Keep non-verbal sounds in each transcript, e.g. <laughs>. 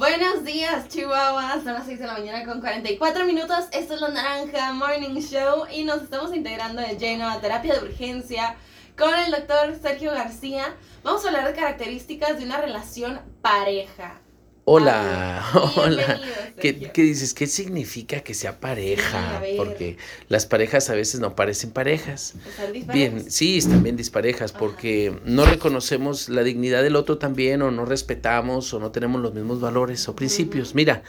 Buenos días, Chihuahuas. Son las 6 de la mañana con 44 minutos. Esto es la Naranja Morning Show y nos estamos integrando de lleno a terapia de urgencia con el doctor Sergio García. Vamos a hablar de características de una relación pareja. Hola, <laughs> hola. ¿Qué, dices? ¿Qué significa que sea pareja? Porque las parejas a veces no parecen parejas. Bien, sí, están bien disparejas Ajá. porque no reconocemos la dignidad del otro también o no respetamos o no tenemos los mismos valores o principios. Mira,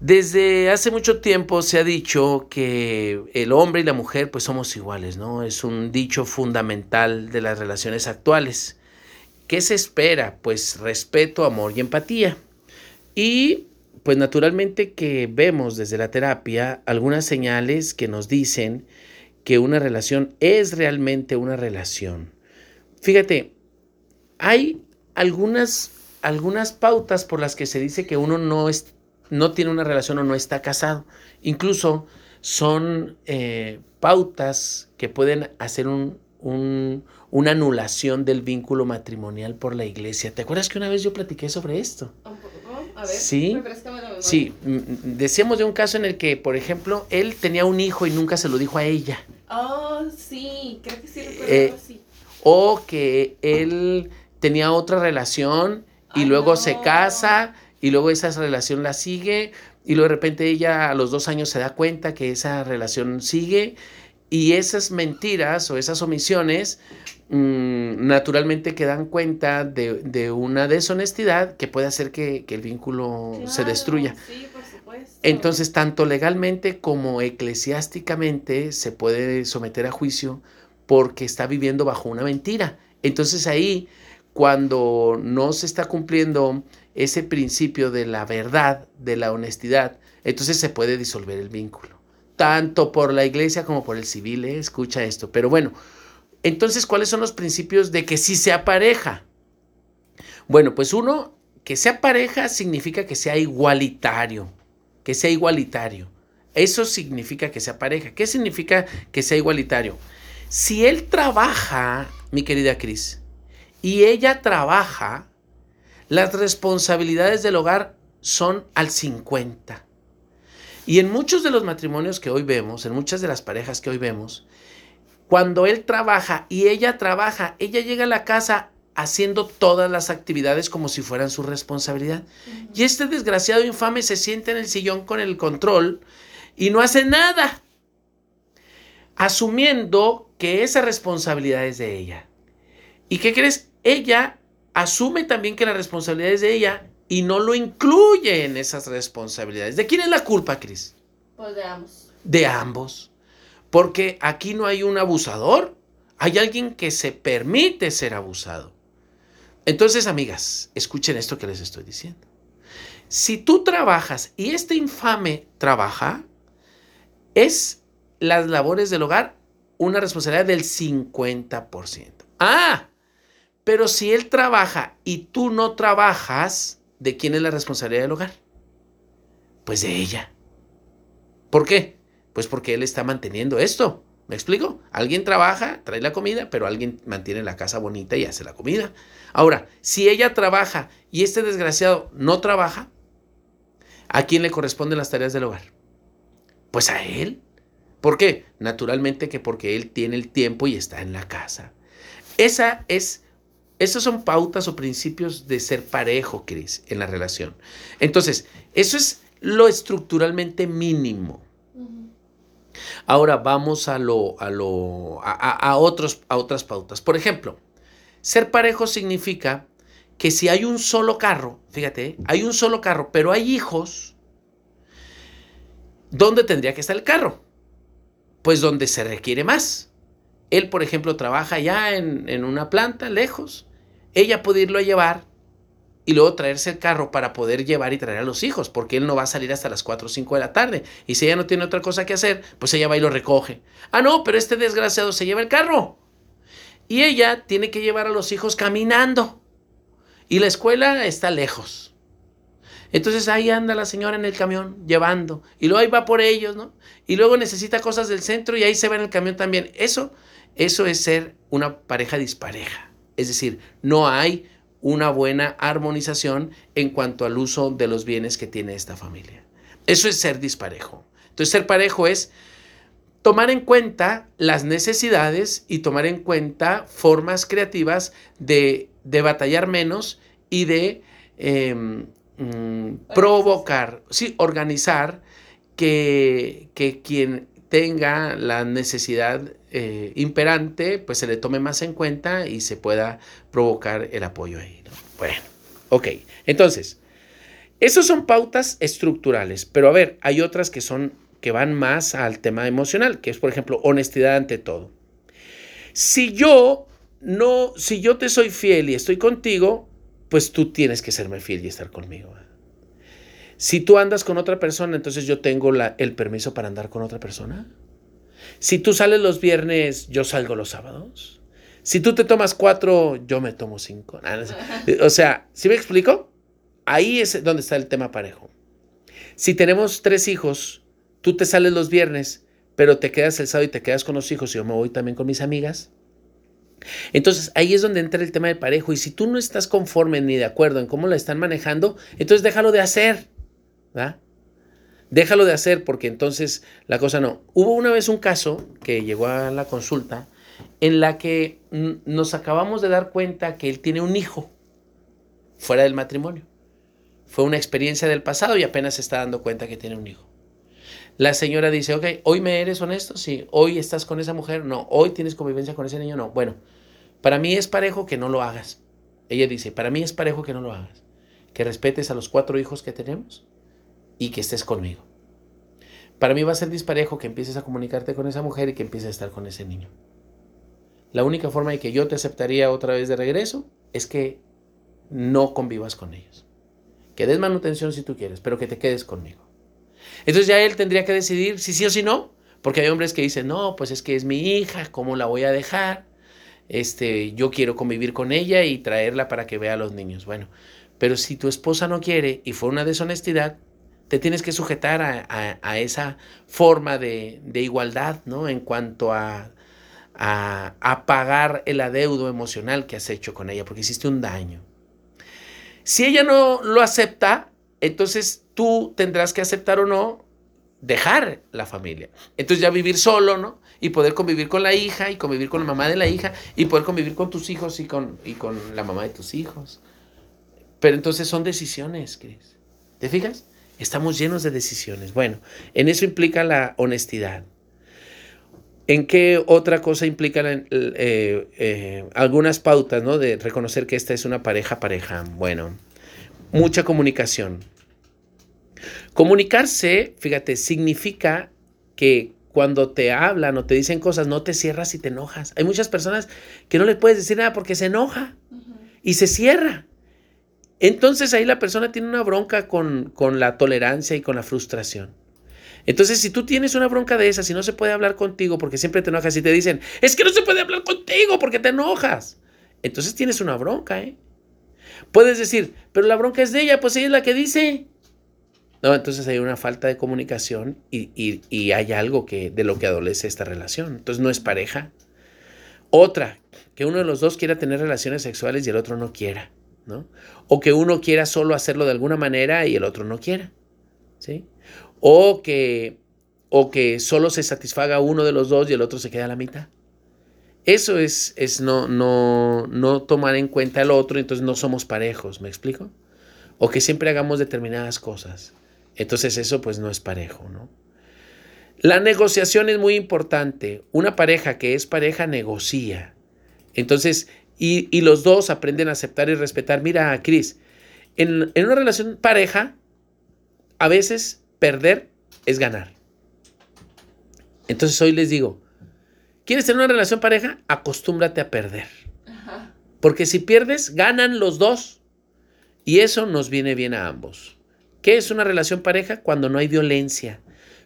desde hace mucho tiempo se ha dicho que el hombre y la mujer pues somos iguales, ¿no? Es un dicho fundamental de las relaciones actuales. ¿Qué se espera? Pues respeto, amor y empatía. Y pues naturalmente que vemos desde la terapia algunas señales que nos dicen que una relación es realmente una relación. Fíjate, hay algunas, algunas pautas por las que se dice que uno no, es, no tiene una relación o no está casado. Incluso son eh, pautas que pueden hacer un, un- una anulación del vínculo matrimonial por la iglesia. ¿Te acuerdas que una vez yo platiqué sobre esto? A ver, Sí. Sí, decíamos de un caso en el que, por ejemplo, él tenía un hijo y nunca se lo dijo a ella. Oh, sí, creo que sí recuerdo Eh, así. O que él tenía otra relación y Ay, luego se casa y luego esa relación la sigue y luego de repente ella a los dos años se da cuenta que esa relación sigue y esas mentiras o esas omisiones mm, naturalmente que dan cuenta de, de una deshonestidad que puede hacer que, que el vínculo se destruya. Sí, por supuesto. Entonces, tanto legalmente como eclesiásticamente se puede someter a juicio porque está viviendo bajo una mentira. Entonces ahí, cuando no se está cumpliendo ese principio de la verdad, de la honestidad, entonces se puede disolver el vínculo. Tanto por la iglesia como por el civil, ¿eh? escucha esto. Pero bueno, entonces, ¿cuáles son los principios de que sí sea pareja? Bueno, pues uno, que sea pareja significa que sea igualitario que sea igualitario. Eso significa que sea pareja. ¿Qué significa que sea igualitario? Si él trabaja, mi querida Cris, y ella trabaja, las responsabilidades del hogar son al 50. Y en muchos de los matrimonios que hoy vemos, en muchas de las parejas que hoy vemos, cuando él trabaja y ella trabaja, ella llega a la casa haciendo todas las actividades como si fueran su responsabilidad. Y este desgraciado infame se sienta en el sillón con el control y no hace nada, asumiendo que esa responsabilidad es de ella. ¿Y qué crees? Ella asume también que la responsabilidad es de ella y no lo incluye en esas responsabilidades. ¿De quién es la culpa, Cris? Pues veamos. De ambos. Porque aquí no hay un abusador, hay alguien que se permite ser abusado. Entonces, amigas, escuchen esto que les estoy diciendo. Si tú trabajas y este infame trabaja, es las labores del hogar una responsabilidad del 50%. Ah, pero si él trabaja y tú no trabajas, ¿de quién es la responsabilidad del hogar? Pues de ella. ¿Por qué? Pues porque él está manteniendo esto. ¿Me explico? Alguien trabaja, trae la comida, pero alguien mantiene la casa bonita y hace la comida. Ahora, si ella trabaja y este desgraciado no trabaja, ¿a quién le corresponden las tareas del hogar? Pues a él. ¿Por qué? Naturalmente que porque él tiene el tiempo y está en la casa. Esa es, esos son pautas o principios de ser parejo, Cris, en la relación. Entonces, eso es lo estructuralmente mínimo. Ahora vamos a lo, a lo, a otros, a otras pautas. Por ejemplo, ser parejo significa que si hay un solo carro, fíjate, hay un solo carro, pero hay hijos, ¿dónde tendría que estar el carro? Pues donde se requiere más. Él, por ejemplo, trabaja ya en, en una planta lejos. Ella puede irlo a llevar y luego traerse el carro para poder llevar y traer a los hijos, porque él no va a salir hasta las 4 o 5 de la tarde. Y si ella no tiene otra cosa que hacer, pues ella va y lo recoge. Ah, no, pero este desgraciado se lleva el carro. Y ella tiene que llevar a los hijos caminando. Y la escuela está lejos. Entonces ahí anda la señora en el camión llevando. Y luego ahí va por ellos, ¿no? Y luego necesita cosas del centro y ahí se va en el camión también. Eso, eso es ser una pareja dispareja. Es decir, no hay una buena armonización en cuanto al uso de los bienes que tiene esta familia. Eso es ser disparejo. Entonces, ser parejo es tomar en cuenta las necesidades y tomar en cuenta formas creativas de, batallar menos y de em, mm, provocar, sí, organizar que, que, quien tenga la necesidad eh, imperante, pues se le tome más en cuenta y se pueda provocar el apoyo ahí. Bueno, ok. Entonces, esas son pautas estructurales, pero a ver, hay otras que son que van más al tema emocional, que es por ejemplo honestidad ante todo. Si yo no, si yo te soy fiel y estoy contigo, pues tú tienes que serme fiel y estar conmigo. Si tú andas con otra persona, entonces yo tengo el permiso para andar con otra persona. Si tú sales los viernes, yo salgo los sábados. Si tú te tomas cuatro, yo me tomo cinco. O sea, ¿sí me explico? Ahí es donde está el tema parejo. Si tenemos tres hijos, tú te sales los viernes, pero te quedas el sábado y te quedas con los hijos y yo me voy también con mis amigas. Entonces ahí es donde entra el tema del parejo y si tú no estás conforme ni de acuerdo en cómo la están manejando, entonces déjalo de hacer. ¿Verdad? Déjalo de hacer porque entonces la cosa no. Hubo una vez un caso que llegó a la consulta en la que nos acabamos de dar cuenta que él tiene un hijo fuera del matrimonio. Fue una experiencia del pasado y apenas se está dando cuenta que tiene un hijo. La señora dice, ok, hoy me eres honesto, sí, hoy estás con esa mujer, no, hoy tienes convivencia con ese niño, no. Bueno, para mí es parejo que no lo hagas. Ella dice, para mí es parejo que no lo hagas, que respetes a los cuatro hijos que tenemos y que estés conmigo. Para mí va a ser disparejo que empieces a comunicarte con esa mujer y que empieces a estar con ese niño. La única forma de que yo te aceptaría otra vez de regreso es que no convivas con ellos. Que des manutención si tú quieres, pero que te quedes conmigo. Entonces ya él tendría que decidir si sí o si no, porque hay hombres que dicen, no, pues es que es mi hija, ¿cómo la voy a dejar? Este, yo quiero convivir con ella y traerla para que vea a los niños. Bueno, pero si tu esposa no quiere y fue una deshonestidad, te tienes que sujetar a, esa forma de, igualdad, ¿no? En cuanto a, pagar el adeudo emocional que has hecho con ella, porque hiciste un daño. Si ella no lo acepta, entonces tú tendrás que aceptar o no dejar la familia. Entonces ya vivir solo, ¿no? Y poder convivir con la hija y convivir con la mamá de la hija y poder convivir con tus hijos y con, y con la mamá de tus hijos. Pero entonces son decisiones, Cris. ¿Te fijas? Estamos llenos de decisiones. Bueno, en eso implica la honestidad. ¿En qué otra cosa implican eh, eh, algunas pautas, ¿no? De reconocer que esta es una pareja pareja. Bueno, mucha comunicación. Comunicarse, fíjate, significa que cuando te hablan o te dicen cosas, no te cierras y te enojas. Hay muchas personas que no le puedes decir nada porque se enoja y se cierra. Entonces ahí la persona tiene una bronca con, con, la tolerancia y con la frustración. Entonces, si tú tienes una bronca de esas y no se puede hablar contigo porque siempre te enojas y te dicen, es que no se puede hablar contigo porque te enojas. Entonces tienes una bronca, ¿eh? Puedes decir, pero la bronca es de ella, pues ella es la que dice. No, entonces hay una falta de comunicación y, hay algo que, de lo que adolece esta relación. Entonces no es pareja. Otra, que uno de los dos quiera tener relaciones sexuales y el otro no quiera, ¿no? O que uno quiera solo hacerlo de alguna manera y el otro no quiera, ¿sí? O que, o que solo se satisfaga uno de los dos y el otro se queda a la mitad. Eso es, es no, no, no tomar en cuenta al otro, entonces no somos parejos, ¿me explico? O que siempre hagamos determinadas cosas. Entonces eso pues no es parejo, ¿no? La negociación es muy importante. Una pareja que es pareja negocia. Entonces, y, los dos aprenden a aceptar y respetar. Mira, Cris, en, en una relación pareja, a veces perder es ganar. Entonces hoy les digo, ¿quieres tener una relación pareja? Acostúmbrate a perder. Porque si pierdes, ganan los dos. Y eso nos viene bien a ambos. ¿Qué es una relación pareja? Cuando no hay violencia,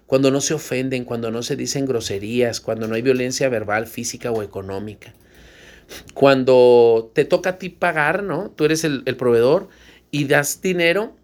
cuando no se ofenden, cuando no se dicen groserías, cuando no hay violencia verbal, física o económica. Cuando te toca a ti pagar, ¿no? Tú eres el, proveedor y das dinero,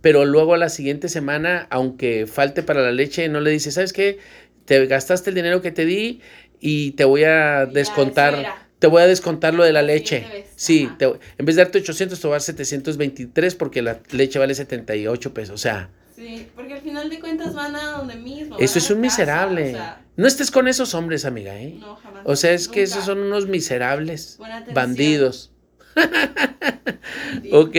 pero luego a la siguiente semana, aunque falte para la leche, no le dices, ¿sabes qué? Te gastaste el dinero que te di y te voy a descontar, te voy a descontar lo de la leche. Sí, te- en vez de darte 800, te voy a dar 723 porque la leche vale 78 pesos. O sea, Sí, porque al final de cuentas van a donde mismo. eso es un casa, miserable. o sea, no estés con esos hombres, amiga, ¿eh? no, jamás. O sea, es que esos son unos miserables. Bandidos. Sí. Ok.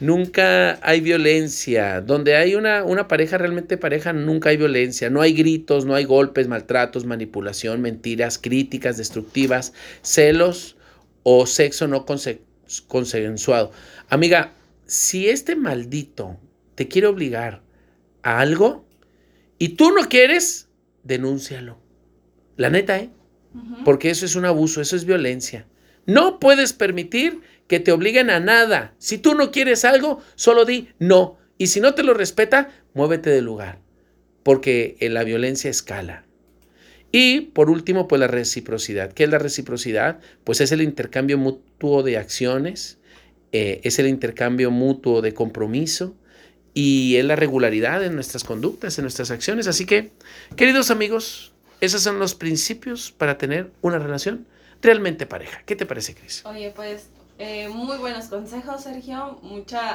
Nunca hay violencia. Donde hay una, una pareja realmente pareja, nunca hay violencia. No hay gritos, no hay golpes, maltratos, manipulación, mentiras, críticas destructivas, celos o sexo no conse- consensuado. Amiga, si este maldito te quiere obligar a algo y tú no quieres, denúncialo. La neta, ¿eh? Porque eso es un abuso, eso es violencia. No puedes permitir que te obliguen a nada. Si tú no quieres algo, solo di no. Y si no te lo respeta, muévete del lugar. Porque eh, la violencia escala. Y por último, pues la reciprocidad. ¿Qué es la reciprocidad? Pues es el intercambio mutuo de acciones, eh, es el intercambio mutuo de compromiso y es la regularidad en nuestras conductas, en nuestras acciones. Así que, queridos amigos, esos son los principios para tener una relación realmente pareja. ¿Qué te parece, Cris? Oye, pues eh, muy buenos consejos, Sergio. Mucha